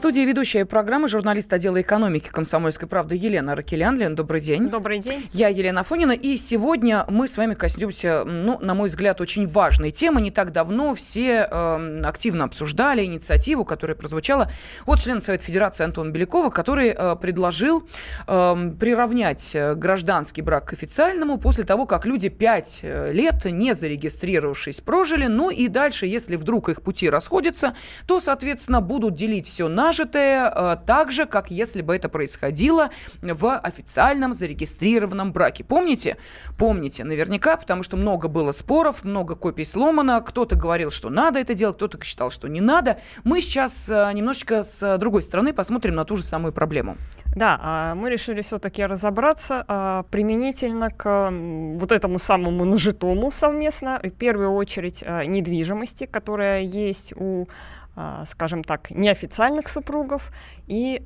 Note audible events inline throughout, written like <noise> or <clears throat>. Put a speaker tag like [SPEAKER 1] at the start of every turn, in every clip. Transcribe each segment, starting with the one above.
[SPEAKER 1] студии ведущая программы журналист отдела экономики «Комсомольской правды» Елена Ракелян. Лен, добрый день.
[SPEAKER 2] Добрый день.
[SPEAKER 1] Я Елена Фонина. И сегодня мы с вами коснемся, ну, на мой взгляд, очень важной темы. Не так давно все э, активно обсуждали инициативу, которая прозвучала от члена Совета Федерации Антона Белякова, который э, предложил эм, э, приравнять гражданский брак к официальному после того, как люди пять э, лет, не зарегистрировавшись, прожили. Ну и дальше, если вдруг их пути расходятся, то, соответственно, будут делить все на нажитое э, так же, как если бы это происходило в официальном зарегистрированном браке. Помните? Помните, наверняка, потому что много было споров, много копий сломано. Кто-то говорил, что надо это делать, кто-то считал, что не надо. Мы сейчас э, немножечко с другой стороны посмотрим на ту же самую проблему.
[SPEAKER 2] Да, а мы решили все-таки разобраться а, применительно к вот этому самому нажитому совместно, в первую очередь а, недвижимости, которая есть у скажем так, неофициальных супругов, и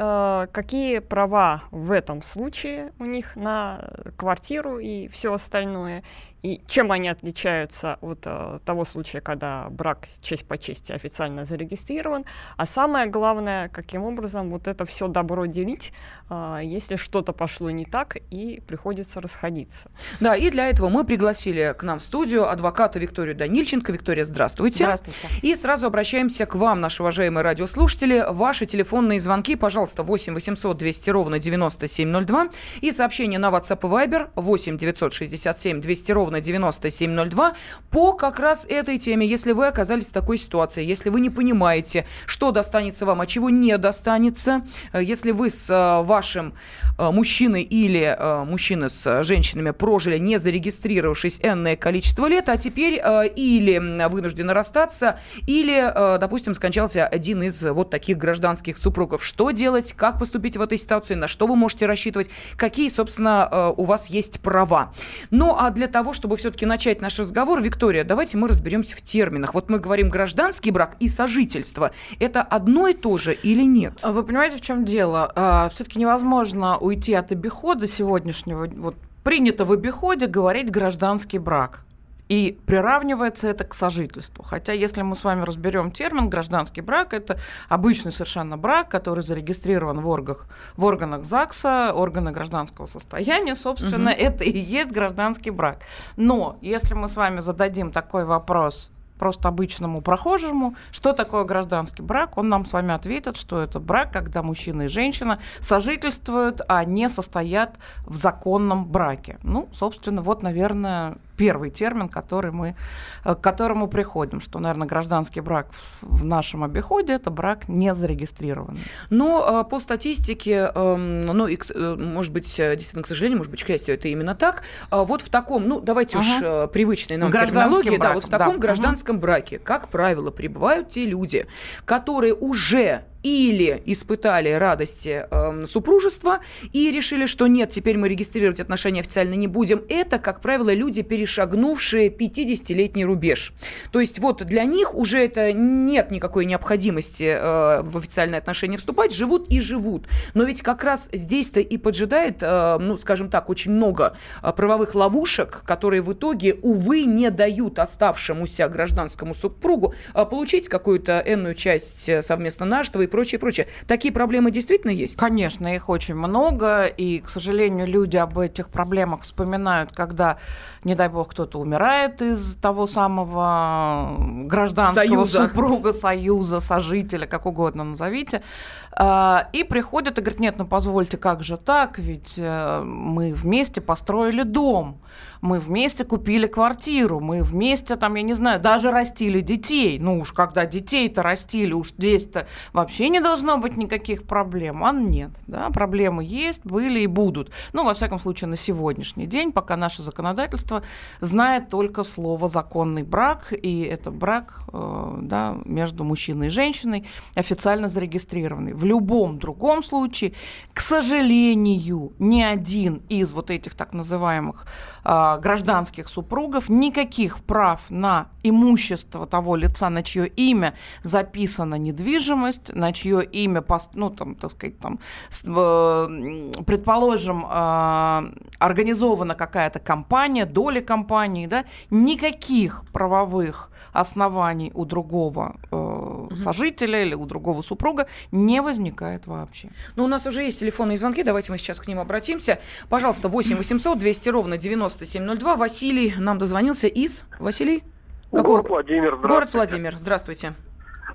[SPEAKER 2] какие права в этом случае у них на квартиру и все остальное, и чем они отличаются от того случая, когда брак честь по чести официально зарегистрирован, а самое главное, каким образом вот это все добро делить, если что-то пошло не так и приходится расходиться.
[SPEAKER 1] Да, и для этого мы пригласили к нам в студию адвоката Викторию Данильченко. Виктория, здравствуйте.
[SPEAKER 2] Здравствуйте.
[SPEAKER 1] И сразу обращаемся к вам, наши уважаемые радиослушатели. Ваши телефонные звонки, пожалуйста, 8 800 200 ровно 9702 и сообщение на WhatsApp и Viber 8 967 200 ровно ровно 9702 по как раз этой теме. Если вы оказались в такой ситуации, если вы не понимаете, что достанется вам, а чего не достанется, э, если вы с э, вашим э, мужчиной или мужчина с женщинами прожили, не зарегистрировавшись энное количество лет, а теперь или вынуждены расстаться, или, допустим, скончался один из вот таких гражданских супругов. Что делать, как поступить в этой ситуации, на что вы можете рассчитывать, какие, собственно, у вас есть права. Ну, а для того, чтобы все-таки начать наш разговор, Виктория, давайте мы разберемся в терминах. Вот мы говорим гражданский брак и сожительство. Это одно и то же или нет?
[SPEAKER 3] А вы понимаете, в чем дело? А, все-таки невозможно уйти от обихода сегодняшнего. Вот принято в обиходе говорить гражданский брак. И приравнивается это к сожительству. Хотя, если мы с вами разберем термин гражданский брак, это обычный совершенно брак, который зарегистрирован в органах, в органах ЗАГСа, органы гражданского состояния, собственно, угу. это и есть гражданский брак. Но если мы с вами зададим такой вопрос, просто обычному прохожему, что такое гражданский брак, он нам с вами ответит, что это брак, когда мужчина и женщина сожительствуют, а не состоят в законном браке. Ну, собственно, вот, наверное, первый термин, который мы, э, к которому приходим, что, наверное, гражданский брак в, в нашем обиходе – это брак не зарегистрированный.
[SPEAKER 1] Но э, по статистике, эм, ну, и, э, может быть, действительно, к сожалению, может быть, к счастью, это именно так, а вот в таком, ну, давайте угу. уж привычной нам терминологии, да, вот в таком да. гражданском браке, как правило, пребывают те люди, которые уже или испытали радости э, супружества и решили, что нет, теперь мы регистрировать отношения официально не будем. Это, как правило, люди, перешагнувшие 50-летний рубеж. То есть вот для них уже это нет никакой необходимости э, в официальные отношения вступать, живут и живут. Но ведь как раз здесь-то и поджидает, э, ну, скажем так, очень много э, правовых ловушек, которые в итоге, увы, не дают оставшемуся гражданскому супругу э, получить какую-то энную часть э, совместно нажитого и прочее, прочее. Такие проблемы действительно есть?
[SPEAKER 3] Конечно, их очень много, и, к сожалению, люди об этих проблемах вспоминают, когда, не дай бог, кто-то умирает из того самого гражданского союза. супруга, союза, сожителя, как угодно назовите, и приходят и говорят, нет, ну позвольте, как же так, ведь э, мы вместе построили дом, мы вместе купили квартиру, мы вместе, там, я не знаю, даже растили детей. Ну уж когда детей-то растили, уж здесь-то вообще не должно быть никаких проблем. А нет, да, проблемы есть, были и будут. Ну, во всяком случае, на сегодняшний день, пока наше законодательство знает только слово «законный брак», и это брак э, да, между мужчиной и женщиной, официально зарегистрированный. В любом другом случае, к сожалению, ни один из вот этих так называемых э, гражданских супругов никаких прав на имущество того лица, на чье имя записана недвижимость, на чье имя, ну, там, так сказать, там, э, предположим, э, организована какая-то компания, доля компании, да, никаких правовых оснований у другого э, угу. сожителя или у другого супруга не возникает вообще.
[SPEAKER 1] Ну, у нас уже есть телефонные звонки, давайте мы сейчас к ним обратимся. Пожалуйста, 8 800 200 ровно 9702. Василий нам дозвонился из... Василий?
[SPEAKER 4] Какого? Город Владимир,
[SPEAKER 1] здравствуйте. Город Владимир, здравствуйте.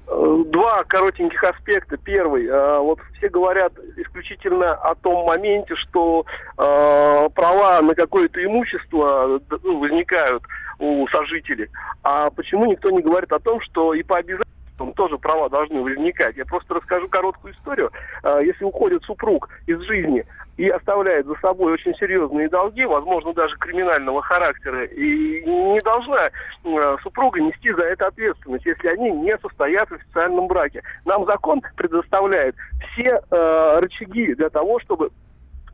[SPEAKER 4] Э, два коротеньких аспекта. Первый, э, вот все говорят исключительно о том моменте, что э, права на какое-то имущество ну, возникают у сожителей. А почему никто не говорит о том, что и по обязательствам тоже права должны возникать? Я просто расскажу короткую историю. Если уходит супруг из жизни, и оставляет за собой очень серьезные долги, возможно, даже криминального характера, и не должна э, супруга нести за это ответственность, если они не состоят в официальном браке. Нам закон предоставляет все э, рычаги для того, чтобы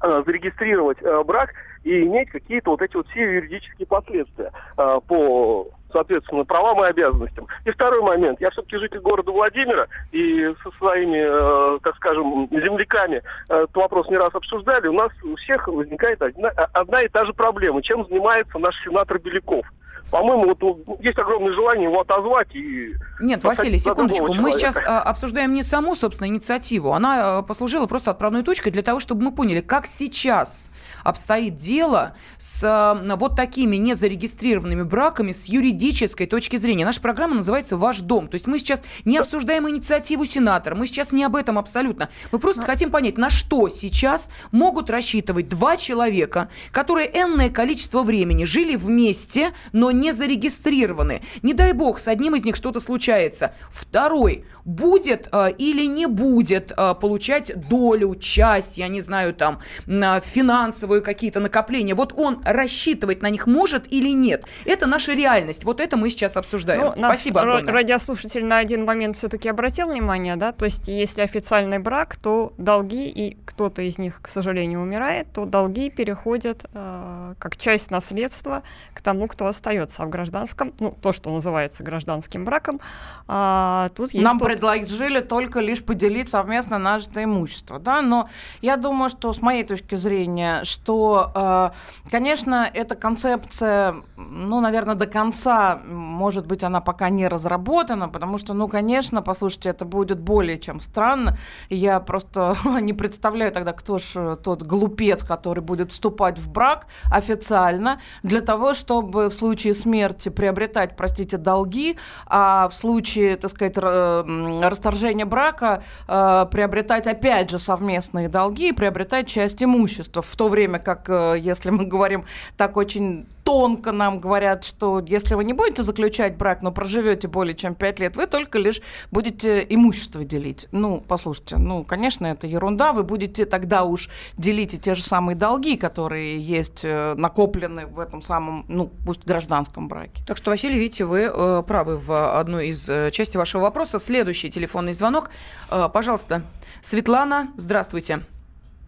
[SPEAKER 4] зарегистрировать брак и иметь какие-то вот эти вот все юридические последствия по соответственно, правам и обязанностям. И второй момент. Я все-таки житель города Владимира, и со своими, э, так скажем, земляками э, этот вопрос не раз обсуждали. У нас у всех возникает одна, одна и та же проблема. Чем занимается наш сенатор Беляков? По-моему, вот есть огромное желание его отозвать и...
[SPEAKER 1] Нет, Василий, секундочку. Мы сейчас а, обсуждаем не саму, собственно, инициативу. Она а, послужила просто отправной точкой для того, чтобы мы поняли, как сейчас обстоит дело с вот такими незарегистрированными браками с юридической точки зрения. Наша программа называется «Ваш дом». То есть мы сейчас не обсуждаем инициативу сенатора, мы сейчас не об этом абсолютно. Мы просто Но... хотим понять, на что сейчас могут рассчитывать два человека, которые энное количество времени жили вместе, но не зарегистрированы. Не дай бог, с одним из них что-то случается. Второй будет э, или не будет э, получать долю, часть, я не знаю, там, на финансовые какие-то накопления. Вот он рассчитывать на них может или нет. Это наша реальность. Вот это мы сейчас обсуждаем. Ну, Спасибо огромное.
[SPEAKER 2] Радиослушатель на один момент все-таки обратил внимание, да, то есть если официальный брак, то долги, и кто-то из них, к сожалению, умирает, то долги переходят э, как часть наследства к тому, кто остается остается в гражданском, ну, то, что называется гражданским браком. А,
[SPEAKER 3] тут есть Нам тот... предложили только лишь поделить совместно нажитое имущество, да, но я думаю, что с моей точки зрения, что, э, конечно, эта концепция, ну, наверное, до конца, может быть, она пока не разработана, потому что, ну, конечно, послушайте, это будет более чем странно. Я просто <laughs> не представляю тогда, кто же тот глупец, который будет вступать в брак официально для того, чтобы в случае смерти приобретать, простите, долги, а в случае, так сказать, расторжения брака э, приобретать опять же совместные долги и приобретать часть имущества. В то время как, э, если мы говорим так очень тонко нам говорят, что если вы не будете заключать брак, но проживете более чем 5 лет, вы только лишь будете имущество делить. Ну, послушайте, ну, конечно, это ерунда. Вы будете тогда уж делить и те же самые долги, которые есть э, накоплены в этом самом, ну, пусть гражданском браке.
[SPEAKER 1] Так что, Василий, видите, вы э, правы в одной из э, части вашего вопроса. Следующий телефонный звонок. Э, пожалуйста, Светлана, здравствуйте.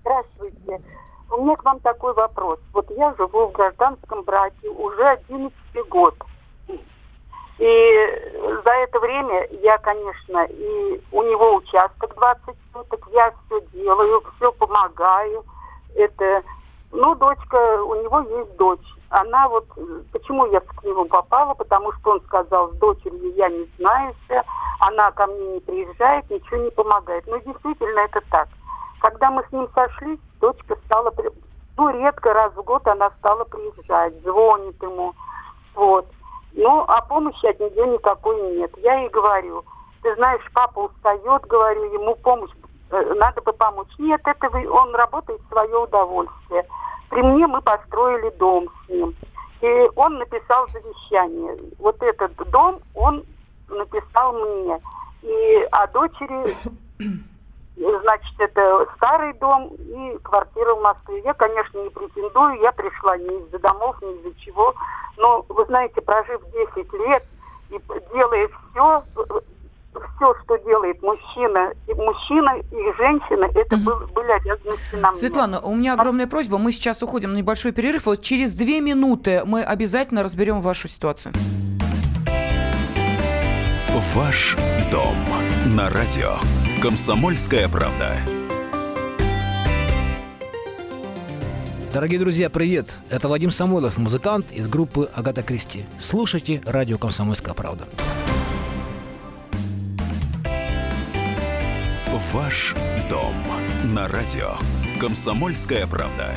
[SPEAKER 5] Здравствуйте. У меня к вам такой вопрос. Вот я живу в гражданском браке уже 11 год. И за это время я, конечно, и у него участок 20 суток, я все делаю, все помогаю. Это, ну, дочка, у него есть дочь. Она вот, почему я к нему попала, потому что он сказал, с дочерью я не знаю, она ко мне не приезжает, ничего не помогает. Но действительно это так. Когда мы с ним сошлись, дочка стала, ну, редко раз в год она стала приезжать, звонит ему, вот. Ну, а помощи от нее никакой нет. Я ей говорю, ты знаешь, папа устает, говорю, ему помощь, э, надо бы помочь. Нет, это вы, он работает в свое удовольствие. При мне мы построили дом с ним. И он написал завещание. Вот этот дом он написал мне. И о дочери Значит, это старый дом и квартира в Москве. Я, конечно, не претендую, я пришла не из-за домов, не из-за чего. Но, вы знаете, прожив 10 лет и делая все, все, что делает мужчина, и мужчина и женщина, это угу. был, были обязанности нам.
[SPEAKER 1] Светлана, у меня огромная просьба. Мы сейчас уходим на небольшой перерыв. Вот через две минуты мы обязательно разберем вашу ситуацию.
[SPEAKER 6] Ваш дом на радио. Комсомольская правда.
[SPEAKER 7] Дорогие друзья, привет! Это Вадим Самойлов, музыкант из группы «Агата Кристи». Слушайте радио «Комсомольская правда».
[SPEAKER 6] Ваш дом на радио «Комсомольская правда».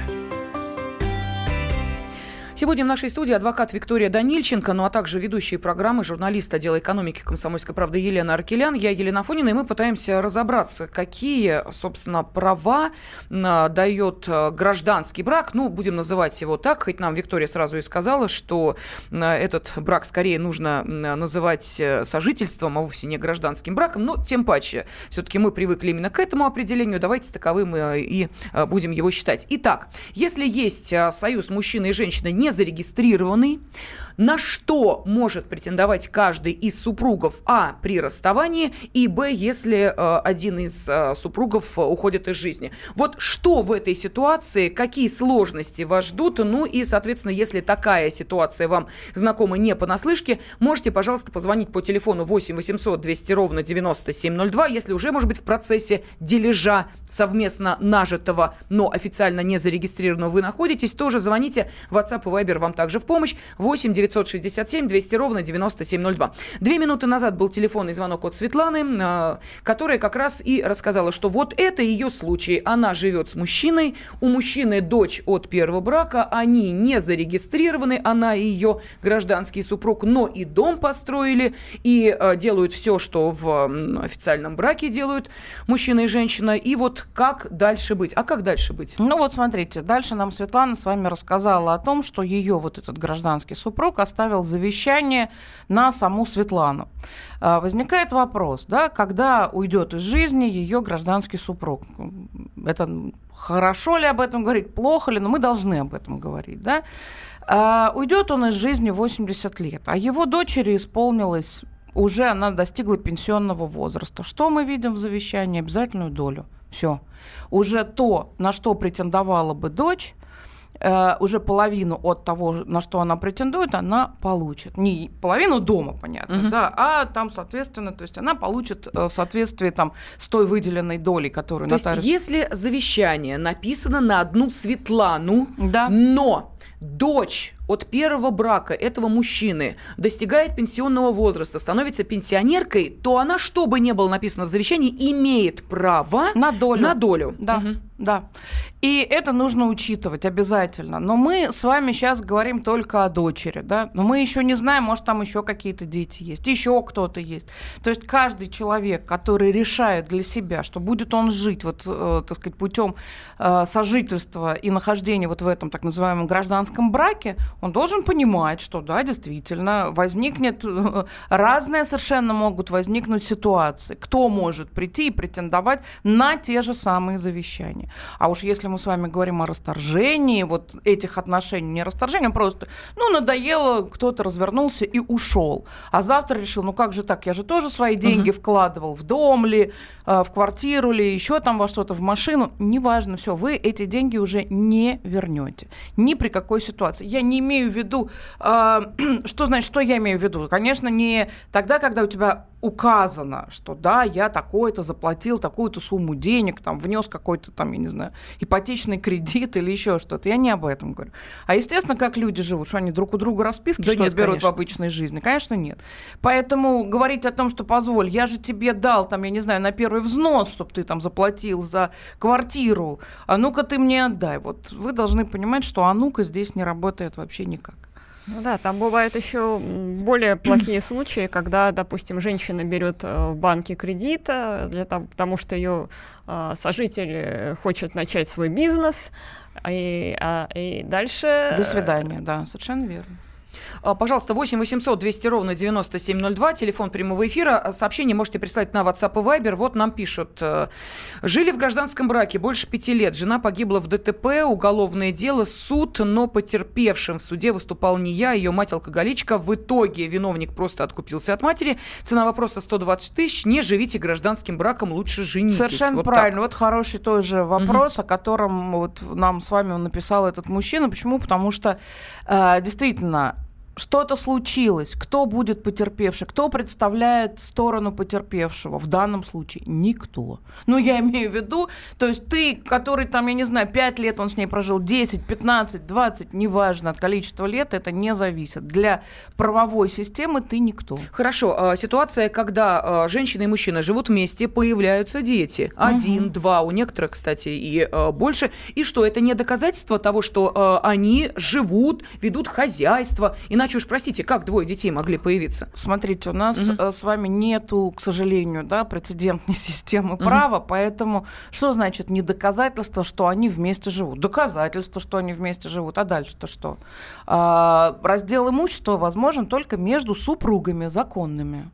[SPEAKER 1] Сегодня в нашей студии адвокат Виктория Данильченко, ну а также ведущие программы, журналист отдела экономики «Комсомольской правды» Елена Аркелян, я Елена Фонина, и мы пытаемся разобраться, какие, собственно, права дает э, гражданский брак. Ну, будем называть его так, хоть нам Виктория сразу и сказала, что этот брак скорее нужно называть э, сожительством, а вовсе не гражданским браком, но тем паче. Все-таки мы привыкли именно к этому определению, давайте таковым э, и будем его считать. Итак, если есть союз мужчины и женщины не зарегистрированный, на что может претендовать каждый из супругов А при расставании и Б, если э, один из э, супругов уходит из жизни. Вот что в этой ситуации, какие сложности вас ждут, ну и, соответственно, если такая ситуация вам знакома не понаслышке, можете, пожалуйста, позвонить по телефону 8 800 200 ровно 9702, если уже, может быть, в процессе дележа совместно нажитого, но официально не зарегистрированного вы находитесь, тоже звоните. WhatsApp и Viber вам также в помощь. 8 967 200 ровно 9702. Две минуты назад был телефонный звонок от Светланы, а, которая как раз и рассказала, что вот это ее случай. Она живет с мужчиной, у мужчины дочь от первого брака, они не зарегистрированы, она и ее гражданский супруг, но и дом построили, и а, делают все, что в официальном браке делают мужчина и женщина. И вот как дальше быть? А как дальше быть?
[SPEAKER 3] Ну вот смотрите, дальше нам Светлана с вами рассказала о том, что ее вот этот гражданский супруг оставил завещание на саму Светлану. А, возникает вопрос, да, когда уйдет из жизни ее гражданский супруг. Это хорошо ли об этом говорить, плохо ли, но мы должны об этом говорить, да. А, уйдет он из жизни 80 лет, а его дочери исполнилось уже она достигла пенсионного возраста. Что мы видим в завещании? Обязательную долю. Все. Уже то, на что претендовала бы дочь, э, уже половину от того, на что она претендует, она получит. Не половину дома, понятно, угу. да, а там, соответственно, то есть она получит э, в соответствии там с той выделенной долей, которую
[SPEAKER 1] то
[SPEAKER 3] нотариус...
[SPEAKER 1] есть если завещание написано на одну Светлану, да. но дочь от первого брака этого мужчины достигает пенсионного возраста, становится пенсионеркой, то она, что бы ни было написано в завещании, имеет право
[SPEAKER 3] на долю.
[SPEAKER 1] На долю.
[SPEAKER 3] Да, угу. да. И это нужно учитывать обязательно. Но мы с вами сейчас говорим только о дочери, да. Но мы еще не знаем, может, там еще какие-то дети есть, еще кто-то есть. То есть каждый человек, который решает для себя, что будет он жить, вот, э, так сказать, путем э, сожительства и нахождения вот в этом так называемом гражданском браке, он должен понимать, что да, действительно, возникнет э, разные совершенно могут возникнуть ситуации. Кто может прийти и претендовать на те же самые завещания. А уж если мы с вами говорим о расторжении вот этих отношений, не расторжении, а просто, ну, надоело, кто-то развернулся и ушел. А завтра решил, ну как же так, я же тоже свои деньги угу. вкладывал в дом ли, э, в квартиру ли, еще там во что-то, в машину. Неважно, все, вы эти деньги уже не вернете. Ни при какой ситуации. Я не имею в виду, э, <clears throat> что значит, что я имею в виду? Конечно, не тогда, когда у тебя указано, что да, я такой-то заплатил такую-то сумму денег, там, внес какой-то там, я не знаю, ипотечный кредит или еще что-то. Я не об этом говорю. А естественно, как люди живут, что они друг у друга расписки да что нет, берут конечно. в обычной жизни? Конечно, нет. Поэтому говорить о том, что позволь, я же тебе дал, там, я не знаю, на первый взнос, чтобы ты там заплатил за квартиру, а ну-ка ты мне отдай. Вот вы должны понимать, что а ну-ка здесь не работает вообще никак.
[SPEAKER 2] Ну да, там бывают еще более плохие <clears throat> случаи, когда, допустим, женщина берет э, в банке кредит э, для того, потому что ее э, сожитель хочет начать свой бизнес, и, а, и дальше...
[SPEAKER 3] До свидания, да, совершенно верно.
[SPEAKER 1] А, пожалуйста, 8 800 200 ровно 9702, телефон прямого эфира. А, сообщение можете прислать на WhatsApp и Viber. Вот нам пишут. Э, Жили в гражданском браке больше пяти лет. Жена погибла в ДТП, уголовное дело, суд, но потерпевшим в суде выступал не я, ее мать-алкоголичка. В итоге виновник просто откупился от матери. Цена вопроса 120 тысяч. Не живите гражданским браком, лучше женитесь.
[SPEAKER 3] Совершенно вот правильно. Так. Вот хороший тоже вопрос, угу. о котором вот нам с вами написал этот мужчина. Почему? Потому что э, действительно что-то случилось, кто будет потерпевший, кто представляет сторону потерпевшего? В данном случае никто. Ну, я имею в виду, то есть ты, который там, я не знаю, 5 лет он с ней прожил, 10, 15, 20, неважно, от количества лет это не зависит. Для правовой системы ты никто.
[SPEAKER 1] Хорошо, а, ситуация, когда а, женщина и мужчина живут вместе, появляются дети. Один, угу. два, у некоторых, кстати, и а, больше. И что, это не доказательство того, что они живут, ведут хозяйство, иначе иначе уж, простите, как двое детей могли появиться?
[SPEAKER 3] Смотрите, у нас угу. с вами нету, к сожалению, да, прецедентной <laughs> системы угу. права, поэтому что значит не доказательство, что они вместе живут? Доказательство, что они вместе живут. А дальше-то что? А, раздел имущества возможен только между супругами законными.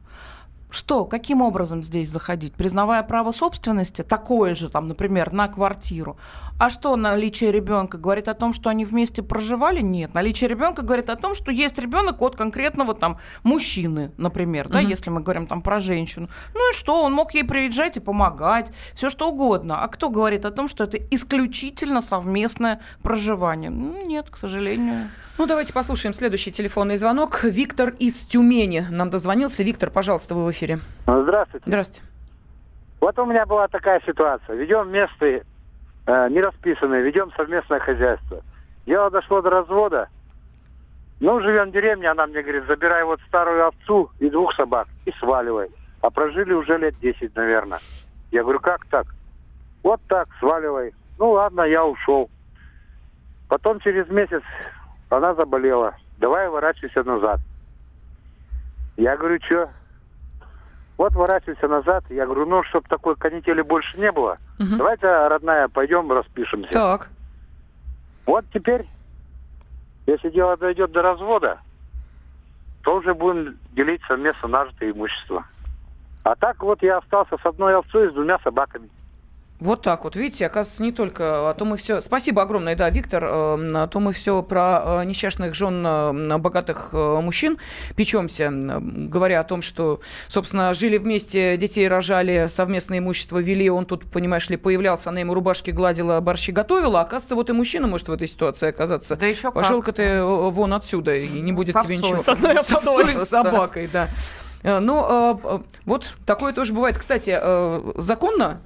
[SPEAKER 3] Что, каким образом здесь заходить? Признавая право собственности, такое же, там, например, на квартиру. А что наличие ребенка говорит о том, что они вместе проживали? Нет. Наличие ребенка говорит о том, что есть ребенок от конкретного там мужчины, например, да, mm-hmm. если мы говорим там про женщину. Ну и что? Он мог ей приезжать и помогать, все что угодно. А кто говорит о том, что это исключительно совместное проживание? Ну, нет, к сожалению.
[SPEAKER 1] Ну, давайте послушаем следующий телефонный звонок. Виктор из Тюмени нам дозвонился. Виктор, пожалуйста, вы в эфире.
[SPEAKER 8] Здравствуйте.
[SPEAKER 1] Здравствуйте.
[SPEAKER 8] Вот у меня была такая ситуация. Ведем место э, не расписанное, ведем совместное хозяйство. Дело дошло до развода. Ну, живем в деревне, она мне говорит, забирай вот старую овцу и двух собак и сваливай. А прожили уже лет 10, наверное. Я говорю, как так? Вот так, сваливай. Ну ладно, я ушел. Потом через месяц она заболела. Давай ворачивайся назад. Я говорю, что? Вот ворачивайся назад. Я говорю, ну, чтобы такой канители больше не было. Угу. Давайте, родная, пойдем распишемся.
[SPEAKER 1] Так.
[SPEAKER 8] Вот теперь, если дело дойдет до развода, то уже будем делить совместно нажитое имущество. А так вот я остался с одной овцой и с двумя собаками.
[SPEAKER 1] Вот так вот, видите, оказывается, не только, а то мы все... Спасибо огромное, да, Виктор, э, а то мы все про э, несчастных жен э, богатых мужчин печемся, говоря о том, что, собственно, жили вместе, детей рожали, совместное имущество вели, он тут, понимаешь ли, появлялся, она ему рубашки гладила, борщи готовила, а оказывается, вот и мужчина может в этой ситуации оказаться.
[SPEAKER 3] Да еще
[SPEAKER 1] Пошел-ка ты вон отсюда, и не будет тебе ничего.
[SPEAKER 2] С одной <laughs>
[SPEAKER 1] с собакой, да. Ну, вот такое тоже бывает. Кстати, законно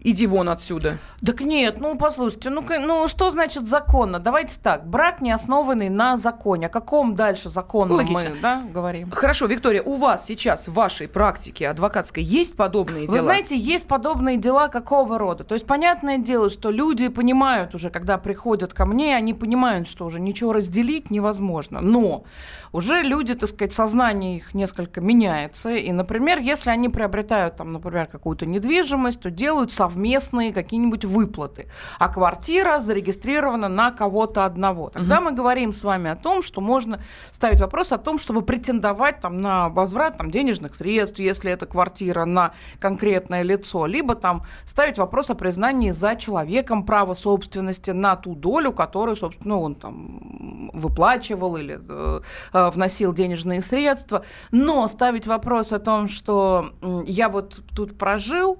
[SPEAKER 1] иди вон отсюда.
[SPEAKER 3] Так нет, ну послушайте, ну, ну что значит законно? Давайте так, брак не основанный на законе. О каком дальше законе
[SPEAKER 1] Логично.
[SPEAKER 3] мы да, говорим?
[SPEAKER 1] Хорошо, Виктория, у вас сейчас в вашей практике адвокатской есть подобные
[SPEAKER 3] Вы
[SPEAKER 1] дела?
[SPEAKER 3] Вы знаете, есть подобные дела какого рода? То есть понятное дело, что люди понимают уже, когда приходят ко мне, они понимают, что уже ничего разделить невозможно. Но уже люди, так сказать, сознание их несколько меняется. И, например, если они приобретают, там, например, какую-то недвижимость, то делают совместные какие-нибудь выплаты. А квартира зарегистрирована на кого-то одного. Тогда угу. мы говорим с вами о том, что можно ставить вопрос о том, чтобы претендовать там, на возврат там, денежных средств, если это квартира на конкретное лицо, либо там ставить вопрос о признании за человеком права собственности на ту долю, которую, собственно, он там выплачивал или э, Э, вносил денежные средства, но ставить вопрос о том, что я вот тут прожил,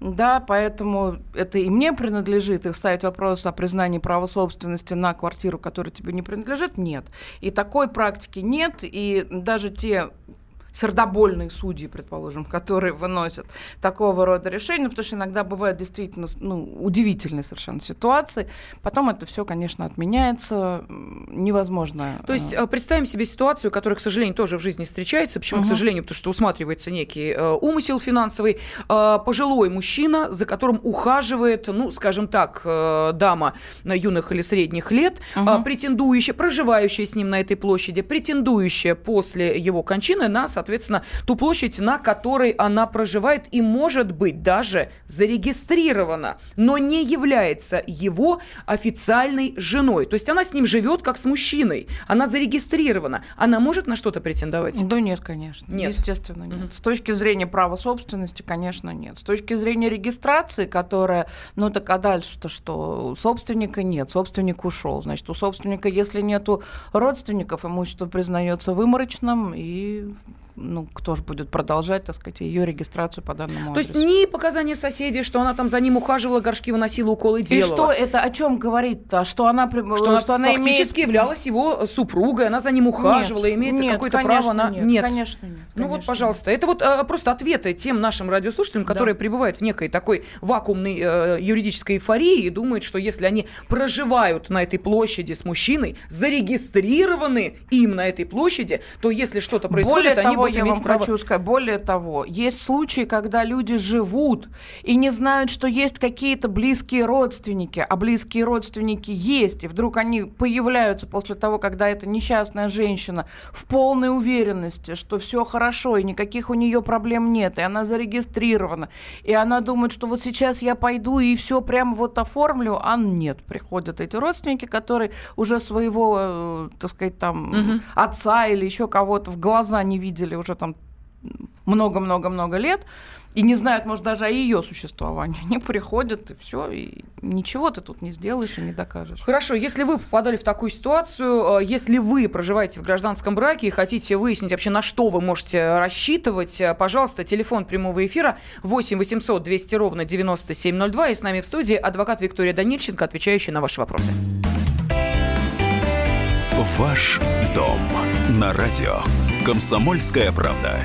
[SPEAKER 3] да, поэтому это и мне принадлежит, и ставить вопрос о признании права собственности на квартиру, которая тебе не принадлежит, нет. И такой практики нет, и даже те сердобольные судьи, предположим, которые выносят такого рода решения, потому что иногда бывают действительно ну, удивительные совершенно ситуации. Потом это все, конечно, отменяется, невозможно.
[SPEAKER 1] То есть э, представим себе ситуацию, которая, к сожалению, тоже в жизни встречается. Почему, угу. к сожалению? Потому что усматривается некий э, умысел финансовый. Э, пожилой мужчина, за которым ухаживает, ну, скажем так, дама на юных или средних лет, угу. претендующая, проживающая с ним на этой площади, претендующая после его кончины на соответственно, ту площадь, на которой она проживает и, может быть, даже зарегистрирована, но не является его официальной женой. То есть она с ним живет как с мужчиной. Она зарегистрирована. Она может на что-то претендовать?
[SPEAKER 3] Да нет, конечно.
[SPEAKER 1] Нет.
[SPEAKER 3] Естественно, нет. Угу. С точки зрения права собственности, конечно, нет. С точки зрения регистрации, которая, ну так а дальше-то что? Собственника нет, собственник ушел. Значит, у собственника, если нету родственников, имущество признается выморочным и ну, кто же будет продолжать, так сказать, ее регистрацию по данному
[SPEAKER 1] То
[SPEAKER 3] адресу.
[SPEAKER 1] есть ни показания соседей, что она там за ним ухаживала, горшки выносила, уколы делала.
[SPEAKER 3] И что это о чем говорит-то? Что она,
[SPEAKER 1] что, что она, она фактически имеет... являлась его супругой, она за ним ухаживала,
[SPEAKER 3] нет,
[SPEAKER 1] имеет какое-то право на...
[SPEAKER 3] Нет, нет, конечно нет.
[SPEAKER 1] Ну вот, пожалуйста, это вот а, просто ответы тем нашим радиослушателям, которые да. пребывают в некой такой вакуумной э, юридической эйфории и думают, что если они проживают на этой площади с мужчиной, зарегистрированы им на этой площади, то если что-то происходит,
[SPEAKER 3] более
[SPEAKER 1] они
[SPEAKER 3] того,
[SPEAKER 1] будут
[SPEAKER 3] я
[SPEAKER 1] иметь
[SPEAKER 3] вам
[SPEAKER 1] право...
[SPEAKER 3] хочу сказать, более того, есть случаи, когда люди живут и не знают, что есть какие-то близкие родственники, а близкие родственники есть, и вдруг они появляются после того, когда эта несчастная женщина в полной уверенности, что все хорошо и никаких у нее проблем нет, и она зарегистрирована, и она думает, что вот сейчас я пойду и все прямо вот оформлю, а нет, приходят эти родственники, которые уже своего, э, так сказать, там угу. отца или еще кого-то в глаза не видели уже там много-много-много лет, и не знают, может, даже о ее существовании. Они приходят, и все, и ничего ты тут не сделаешь и не докажешь.
[SPEAKER 1] Хорошо, если вы попадали в такую ситуацию, э, если вы проживаете в гражданском браке и хотите выяснить вообще, на что вы можете рассчитывать, э, пожалуйста, телефон прямого эфира 8 800 200 ровно 9702, и с нами в студии адвокат Виктория Данильченко, отвечающая на ваши вопросы.
[SPEAKER 6] Ваш дом на радио. Комсомольская правда.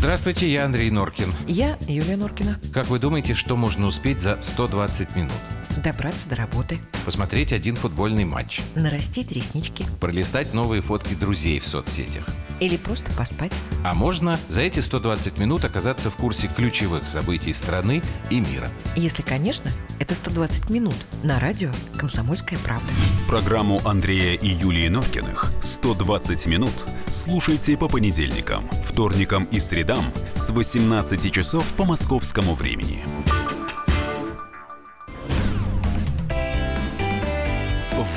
[SPEAKER 9] Здравствуйте, я Андрей Норкин.
[SPEAKER 10] Я Юлия Норкина.
[SPEAKER 9] Как вы думаете, что можно успеть за 120 минут?
[SPEAKER 10] Добраться до работы.
[SPEAKER 9] Посмотреть один футбольный матч.
[SPEAKER 10] Нарастить реснички.
[SPEAKER 9] Пролистать новые фотки друзей в соцсетях.
[SPEAKER 10] Или просто поспать.
[SPEAKER 9] А можно за эти 120 минут оказаться в курсе ключевых событий страны и мира.
[SPEAKER 10] Если, конечно, это 120 минут на радио «Комсомольская правда».
[SPEAKER 6] Программу Андрея и Юлии Норкиных «120 минут» слушайте по понедельникам, вторникам и средам с 18 часов по московскому времени.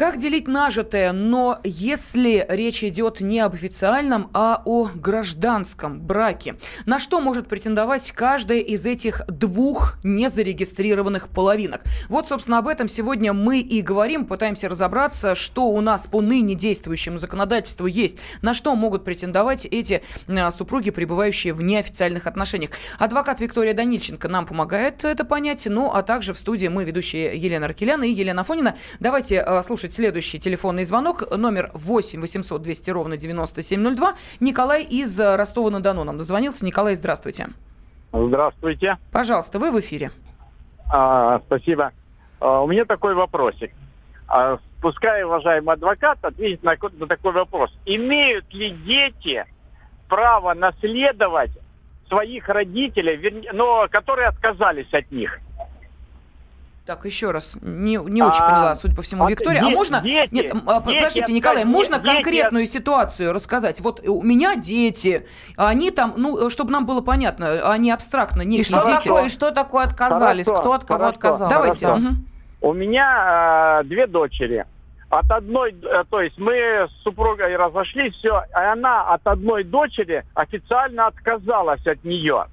[SPEAKER 1] Как делить нажитое, но если речь идет не об официальном, а о гражданском браке? На что может претендовать каждая из этих двух незарегистрированных половинок? Вот, собственно, об этом сегодня мы и говорим, пытаемся разобраться, что у нас по ныне действующему законодательству есть, на что могут претендовать эти а, супруги, пребывающие в неофициальных отношениях. Адвокат Виктория Данильченко нам помогает это понять, ну а также в студии мы, ведущие Елена Аркеляна и Елена Фонина. Давайте а, слушать следующий телефонный звонок. Номер 8 800 200 ровно 9702. Николай из Ростова-на-Дону нам дозвонился. Николай, здравствуйте.
[SPEAKER 11] Здравствуйте.
[SPEAKER 1] Пожалуйста, вы в эфире.
[SPEAKER 11] А, спасибо. А, у меня такой вопросик. А, пускай, уважаемый адвокат, ответит на, на такой вопрос. Имеют ли дети право наследовать своих родителей, вернее, но которые отказались от них?
[SPEAKER 1] Так, еще раз, не, не очень а, поняла, судя по всему, а, Виктория. Дети, а можно... Дети, Нет, а, дети, подождите, Николай, можно дети, конкретную дети. ситуацию рассказать? Вот у меня дети, они там, ну, чтобы нам было понятно, они абстрактно, не
[SPEAKER 3] и что
[SPEAKER 1] дети.
[SPEAKER 3] Такое, и что такое отказались?
[SPEAKER 11] Хорошо,
[SPEAKER 3] Кто от кого
[SPEAKER 11] хорошо,
[SPEAKER 3] отказался?
[SPEAKER 1] Давайте. Угу.
[SPEAKER 11] У меня э, две дочери. От одной, э, то есть мы с супругой разошлись, все, а она от одной дочери официально отказалась от нее.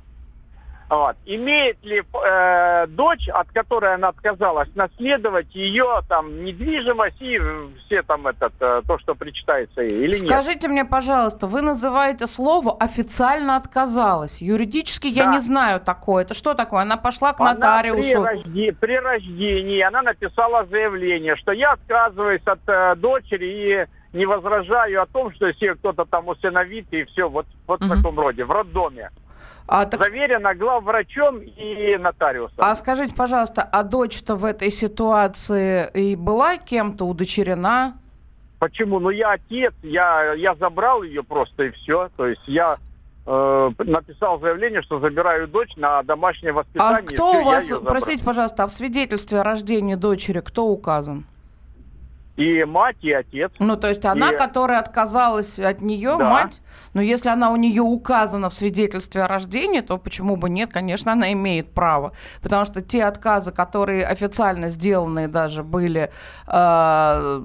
[SPEAKER 11] Вот. Имеет ли э, дочь, от которой она отказалась, наследовать ее там недвижимость и все там этот э, то, что причитается ей, или
[SPEAKER 3] нет? Скажите мне, пожалуйста, вы называете слово официально отказалась. Юридически да. я не знаю такое. Это что такое? Она пошла к нотариусу.
[SPEAKER 11] Она при, рожде... при рождении она написала заявление, что я отказываюсь от э, дочери и не возражаю о том, что если кто-то там усыновит и все вот вот угу. в таком роде в роддоме. А, так... Заверено главврачом и нотариусом.
[SPEAKER 3] А скажите, пожалуйста, а дочь-то в этой ситуации и была кем-то удочерена?
[SPEAKER 11] Почему? Ну, я отец, я, я забрал ее просто и все. То есть я э, написал заявление, что забираю дочь на домашнее воспитание.
[SPEAKER 3] А кто у вас, простите, пожалуйста, а в свидетельстве о рождении дочери кто указан?
[SPEAKER 11] И мать, и отец.
[SPEAKER 3] Ну, то есть она,
[SPEAKER 11] и...
[SPEAKER 3] которая отказалась от нее, да. мать, но если она у нее указана в свидетельстве о рождении, то почему бы нет? Конечно, она имеет право. Потому что те отказы, которые официально сделаны даже были э,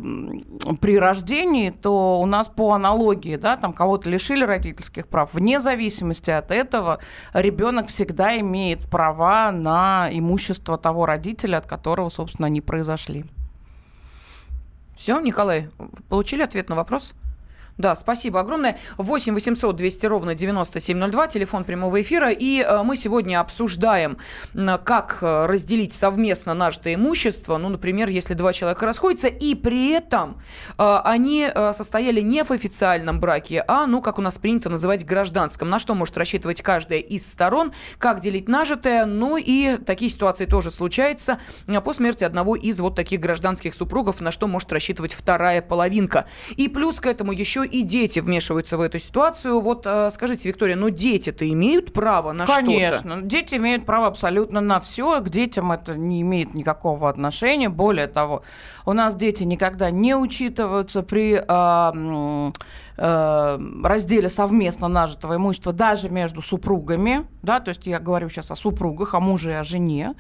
[SPEAKER 3] при рождении, то у нас по аналогии, да, там кого-то лишили родительских прав. Вне зависимости от этого ребенок всегда имеет права на имущество того родителя, от которого, собственно, они произошли.
[SPEAKER 1] Все, Николай, получили ответ на вопрос? Да, спасибо огромное. 8 800 200 ровно 9702, телефон прямого эфира. И э, мы сегодня обсуждаем, как э, разделить совместно нажитое имущество. Ну, например, если два человека расходятся, и при этом э, они состояли не в официальном браке, а, ну, как у нас принято называть, гражданском. На что может рассчитывать каждая из сторон, как делить нажитое. Ну, и такие ситуации тоже случаются по смерти одного из вот таких гражданских супругов, на что может рассчитывать вторая половинка. И плюс к этому еще и дети вмешиваются в эту ситуацию. Вот э, скажите, Виктория, ну дети-то имеют право на
[SPEAKER 3] что-то? Конечно, дети имеют право абсолютно на все. К детям это не имеет никакого отношения. Более того, у нас дети никогда не учитываются при э, э, разделе совместно нажитого имущества даже между супругами, да, то есть я говорю сейчас о супругах, о муже и о жене,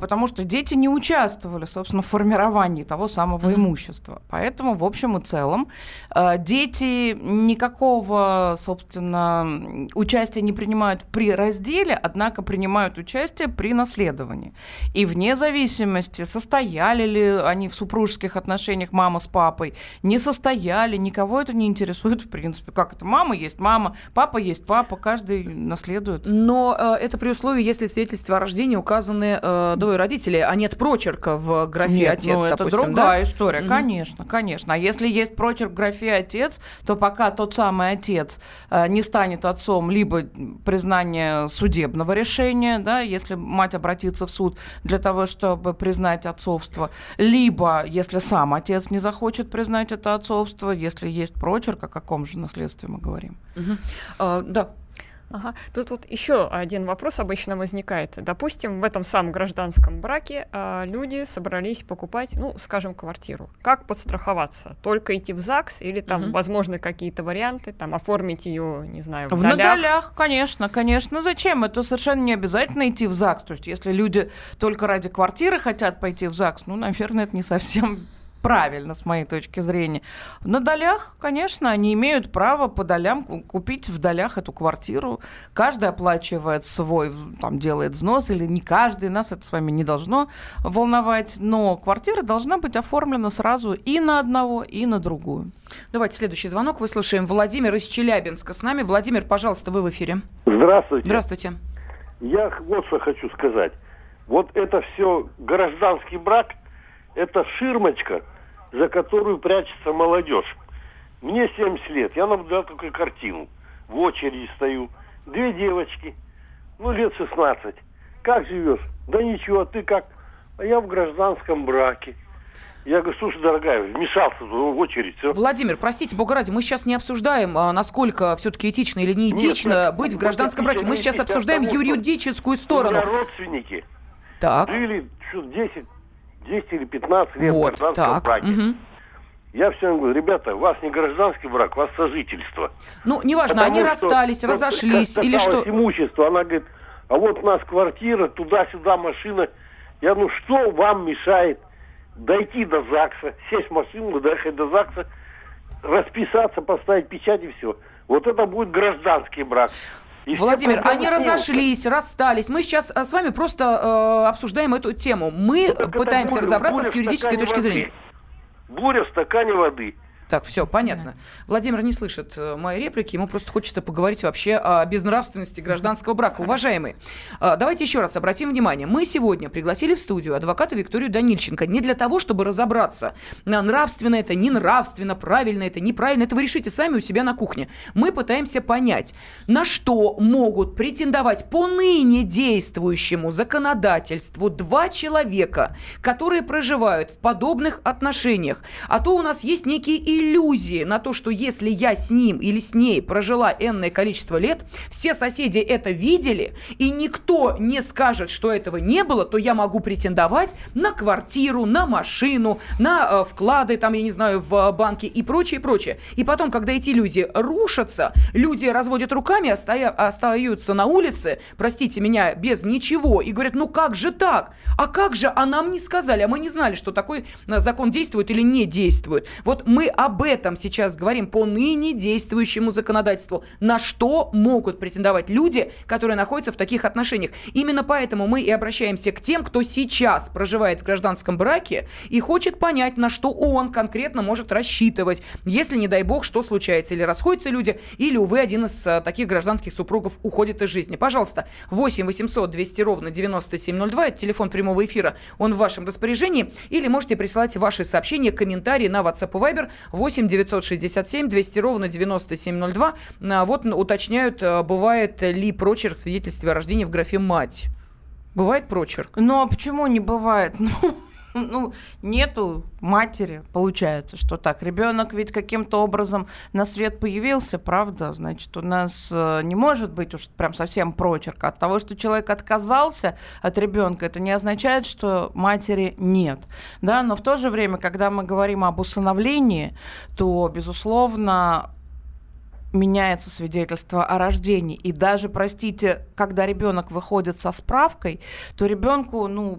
[SPEAKER 3] потому что дети не участвовали, собственно, в формировании того самого mm-hmm. имущества. Поэтому, в общем и целом, э, дети никакого, собственно, участия не принимают при разделе, однако принимают участие при наследовании. И вне зависимости, состояли ли они в супружеских отношениях мама с папой, не состояли, никого это не интересует, в принципе. Как это? Мама есть мама, папа есть папа, каждый наследует.
[SPEAKER 1] Но э, это при условии, если в свидетельстве о рождении указаны э, двое родителей, а нет прочерка в графе нет, отец, ну,
[SPEAKER 3] это
[SPEAKER 1] допустим,
[SPEAKER 3] другая
[SPEAKER 1] да?
[SPEAKER 3] история, угу. конечно, конечно. А если есть прочерк в графе отец, то пока тот самый отец э, не станет отцом, либо признание судебного решения, да, если мать обратится в суд для того, чтобы признать отцовство, либо если сам отец не захочет признать это отцовство, если есть прочерк, о каком же наследстве мы говорим.
[SPEAKER 1] Угу. А, да,
[SPEAKER 2] Ага. Тут вот еще один вопрос обычно возникает. Допустим, в этом самом гражданском браке а, люди собрались покупать, ну, скажем, квартиру. Как подстраховаться? Только идти в ЗАГС или там, угу. возможны какие-то варианты, там, оформить ее, не знаю, в,
[SPEAKER 3] в долях? В долях, конечно, конечно. Зачем? Это совершенно не обязательно идти в ЗАГС. То есть, если люди только ради квартиры хотят пойти в ЗАГС, ну, наверное, это не совсем правильно, с моей точки зрения. На долях, конечно, они имеют право по долям купить в долях эту квартиру. Каждый оплачивает свой, там, делает взнос, или не каждый, нас это с вами не должно волновать, но квартира должна быть оформлена сразу и на одного, и на другую.
[SPEAKER 1] Давайте следующий звонок выслушаем. Владимир из Челябинска с нами. Владимир, пожалуйста, вы в эфире.
[SPEAKER 12] Здравствуйте.
[SPEAKER 1] Здравствуйте.
[SPEAKER 12] Я вот что хочу сказать. Вот это все гражданский брак, это ширмочка – за которую прячется молодежь. Мне 70 лет, я наблюдал такую картину. В очереди стою. Две девочки, ну, лет 16. Как живешь? Да ничего, а ты как? А я в гражданском браке. Я говорю, слушай, дорогая, вмешался в очередь. Все.
[SPEAKER 1] Владимир, простите, бога ради, мы сейчас не обсуждаем, а, насколько все-таки этично или не этично Нет, быть в гражданском браке. Мы сейчас обсуждаем того, юридическую сторону. У
[SPEAKER 12] меня родственники
[SPEAKER 1] так.
[SPEAKER 12] жили 10 10 или 15 лет
[SPEAKER 1] вот,
[SPEAKER 12] в
[SPEAKER 1] так.
[SPEAKER 12] браке. Угу. Я всем говорю, ребята, у вас не гражданский брак, у вас сожительство.
[SPEAKER 1] Ну, неважно, Потому они что, расстались, что, разошлись или что?
[SPEAKER 12] имущество, она говорит, а вот у нас квартира, туда-сюда машина. Я ну что вам мешает дойти до ЗАГСа, сесть в машину, доехать до ЗАГСа, расписаться, поставить печать и все. Вот это будет гражданский брак.
[SPEAKER 1] Владимир, они разошлись, расстались. Мы сейчас э, с вами просто э, обсуждаем эту тему. Мы ну, пытаемся буря, разобраться буря с юридической точки воды. зрения.
[SPEAKER 12] Буря в стакане воды.
[SPEAKER 1] Так, все, понятно. Владимир не слышит э, мои реплики, ему просто хочется поговорить вообще о безнравственности гражданского брака. Уважаемые, э, давайте еще раз обратим внимание. Мы сегодня пригласили в студию адвоката Викторию Данильченко не для того, чтобы разобраться, нравственно это, не нравственно, правильно это, неправильно. Это вы решите сами у себя на кухне. Мы пытаемся понять, на что могут претендовать по ныне действующему законодательству два человека, которые проживают в подобных отношениях. А то у нас есть некие иллюзии на то, что если я с ним или с ней прожила энное количество лет, все соседи это видели, и никто не скажет, что этого не было, то я могу претендовать на квартиру, на машину, на э, вклады, там, я не знаю, в банке и прочее, прочее. И потом, когда эти иллюзии рушатся, люди разводят руками, остоя- остаются на улице, простите меня, без ничего, и говорят, ну как же так? А как же? А нам не сказали, а мы не знали, что такой э, закон действует или не действует. Вот мы об этом сейчас говорим по ныне действующему законодательству. На что могут претендовать люди, которые находятся в таких отношениях. Именно поэтому мы и обращаемся к тем, кто сейчас проживает в гражданском браке и хочет понять, на что он конкретно может рассчитывать, если, не дай бог, что случается. Или расходятся люди, или, увы, один из э, таких гражданских супругов уходит из жизни. Пожалуйста, 8 800 200 ровно 9702, это телефон прямого эфира, он в вашем распоряжении. Или можете присылать ваши сообщения, комментарии на WhatsApp и Viber 8 967 200 ровно 9702. А, вот уточняют, э, бывает ли прочерк в свидетельстве о рождении в графе «мать». Бывает прочерк?
[SPEAKER 3] Ну, а почему не бывает? <laughs> Ну, ну, нету матери, получается, что так. Ребенок ведь каким-то образом на свет появился, правда? Значит, у нас э, не может быть уж прям совсем прочерк. От того, что человек отказался от ребенка, это не означает, что матери нет. Да, но в то же время, когда мы говорим об усыновлении, то, безусловно, меняется свидетельство о рождении. И даже, простите, когда ребенок выходит со справкой, то ребенку, ну,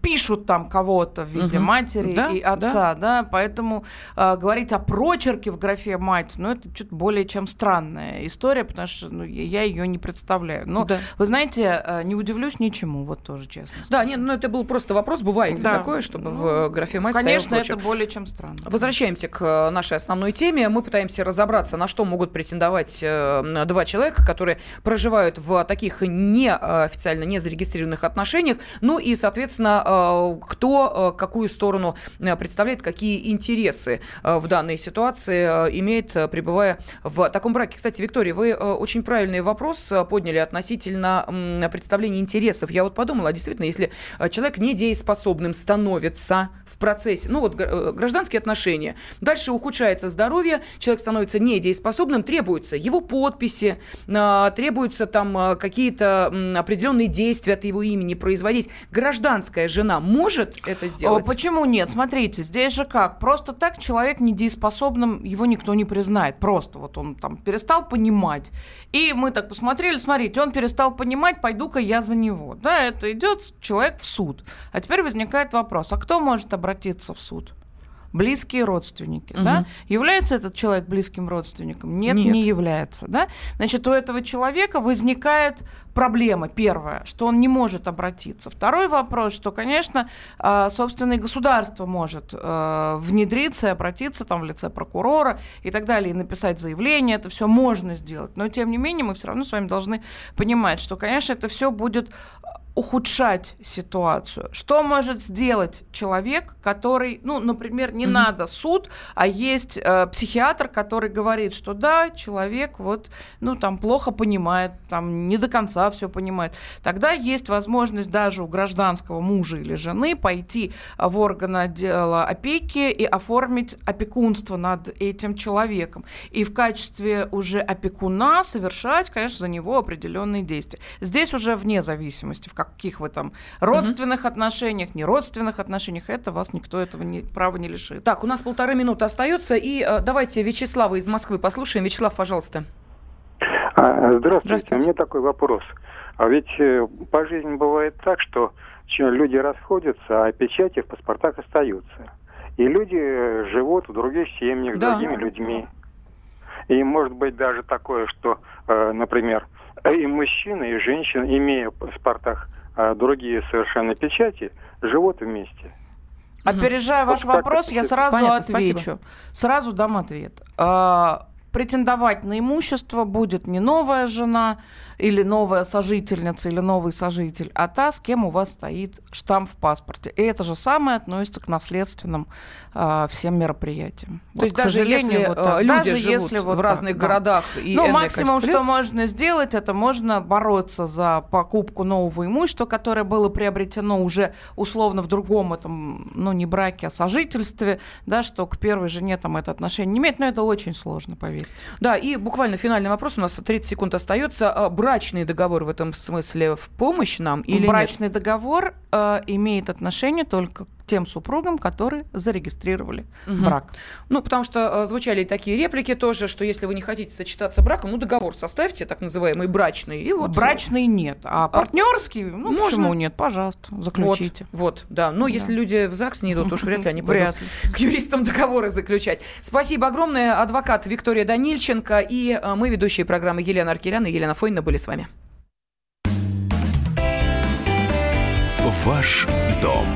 [SPEAKER 3] пишут там кого-то в виде угу. матери да, и отца, да, да поэтому э, говорить о прочерке в графе мать, ну это чуть более чем странная история, потому что ну, я ее не представляю. Но да. вы знаете, э, не удивлюсь ничему, вот тоже честно.
[SPEAKER 1] Да, нет, ну это был просто вопрос, бывает да. такое, чтобы ну, в графе мать
[SPEAKER 3] Конечно, это более чем странно.
[SPEAKER 1] Возвращаемся к э, нашей основной теме. Мы пытаемся разобраться, на что могут претендовать э, два человека, которые проживают в таких неофициально не зарегистрированных отношениях, ну и, соответственно, Э, кто э, какую сторону э, представляет, какие интересы в данной ситуации имеет, пребывая в таком браке. Кстати, Виктория, вы очень правильный вопрос подняли относительно представления интересов. Я вот подумала, действительно, если человек недееспособным становится в процессе, ну вот гражданские отношения, дальше ухудшается здоровье, человек становится недееспособным, требуются его подписи, требуются там какие-то определенные действия от его имени производить. Гражданская жена может это сделать?
[SPEAKER 3] Почему нет? Смотрите, здесь же как? Просто так человек недееспособным, его никто не признает. Просто вот он там перестал понимать. И мы так посмотрели, смотрите, он перестал понимать, пойду-ка я за него. Да, это идет человек в суд. А теперь возникает вопрос, а кто может обратиться в суд? близкие родственники, угу. да? Является этот человек близким родственником? Нет, Нет, не является, да? Значит, у этого человека возникает проблема первая, что он не может обратиться. Второй вопрос, что, конечно, а, собственно, и государство может а, внедриться и обратиться там в лице прокурора и так далее, и написать заявление, это все можно сделать. Но, тем не менее, мы все равно с вами должны понимать, что, конечно, это все будет ухудшать ситуацию. Что может сделать человек, который, ну, например, не mm-hmm. надо суд, а есть э, психиатр, который говорит, что да, человек вот, ну, там плохо понимает, там не до конца все понимает. Тогда есть возможность даже у гражданского мужа или жены пойти в орган отдела опеки и оформить опекунство над этим человеком. И в качестве уже опекуна совершать, конечно, за него определенные действия. Здесь уже вне зависимости, в каких вы там родственных угу. отношениях, не родственных отношениях, это вас никто этого не, права не лишит.
[SPEAKER 1] Так, у нас полторы минуты остается, и э, давайте Вячеслава из Москвы послушаем. Вячеслав, пожалуйста.
[SPEAKER 13] А, здравствуйте. здравствуйте. У меня такой вопрос. А ведь э, по жизни бывает так, что люди расходятся, а печати в паспортах остаются. И люди э, живут в других семьях, да. другими людьми. И может быть даже такое, что, э, например, и мужчины, и женщины, имея в паспортах другие совершенно печати, живут вместе.
[SPEAKER 3] Опережая ваш вот вопрос, я сразу Понятно, отвечу. Спасибо. Сразу дам ответ. А, претендовать на имущество будет не новая жена, или новая сожительница, или новый сожитель, а та, с кем у вас стоит штамп в паспорте. И это же самое относится к наследственным э, всем мероприятиям.
[SPEAKER 1] То вот, есть даже если вот, э, люди даже живут если вот в разных так, городах да. и
[SPEAKER 3] Ну, максимум, что можно сделать, это можно бороться за покупку нового имущества, которое было приобретено уже условно в другом этом, ну, не браке, а сожительстве, да, что к первой жене там это отношение не имеет, но это очень сложно, поверьте.
[SPEAKER 1] Да, и буквально финальный вопрос, у нас 30 секунд остается. А брачный договор в этом смысле в помощь нам или
[SPEAKER 3] Брачный
[SPEAKER 1] нет?
[SPEAKER 3] договор э, имеет отношение только тем супругам, которые зарегистрировали угу. брак.
[SPEAKER 1] Ну, потому что э, звучали такие реплики тоже, что если вы не хотите сочетаться браком, ну, договор составьте, так называемый брачный. И вот...
[SPEAKER 3] Брачный нет, а, а партнерский, ну, можно... почему нет, пожалуйста, заключите.
[SPEAKER 1] Вот, вот да. Но да. если люди в ЗАГС не идут, то уж вряд ли они <laughs> пойдут к юристам договоры заключать. Спасибо огромное. Адвокат Виктория Данильченко и э, мы, ведущие программы Елена Аркелян и Елена Фойна, были с вами.
[SPEAKER 6] Ваш дом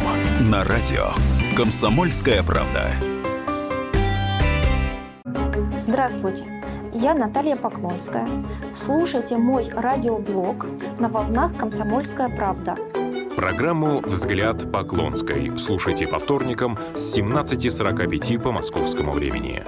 [SPEAKER 6] на радио. Комсомольская правда.
[SPEAKER 14] Здравствуйте. Я Наталья Поклонская. Слушайте мой радиоблог на волнах «Комсомольская правда».
[SPEAKER 6] Программу «Взгляд Поклонской» слушайте по вторникам с 17.45 по московскому времени.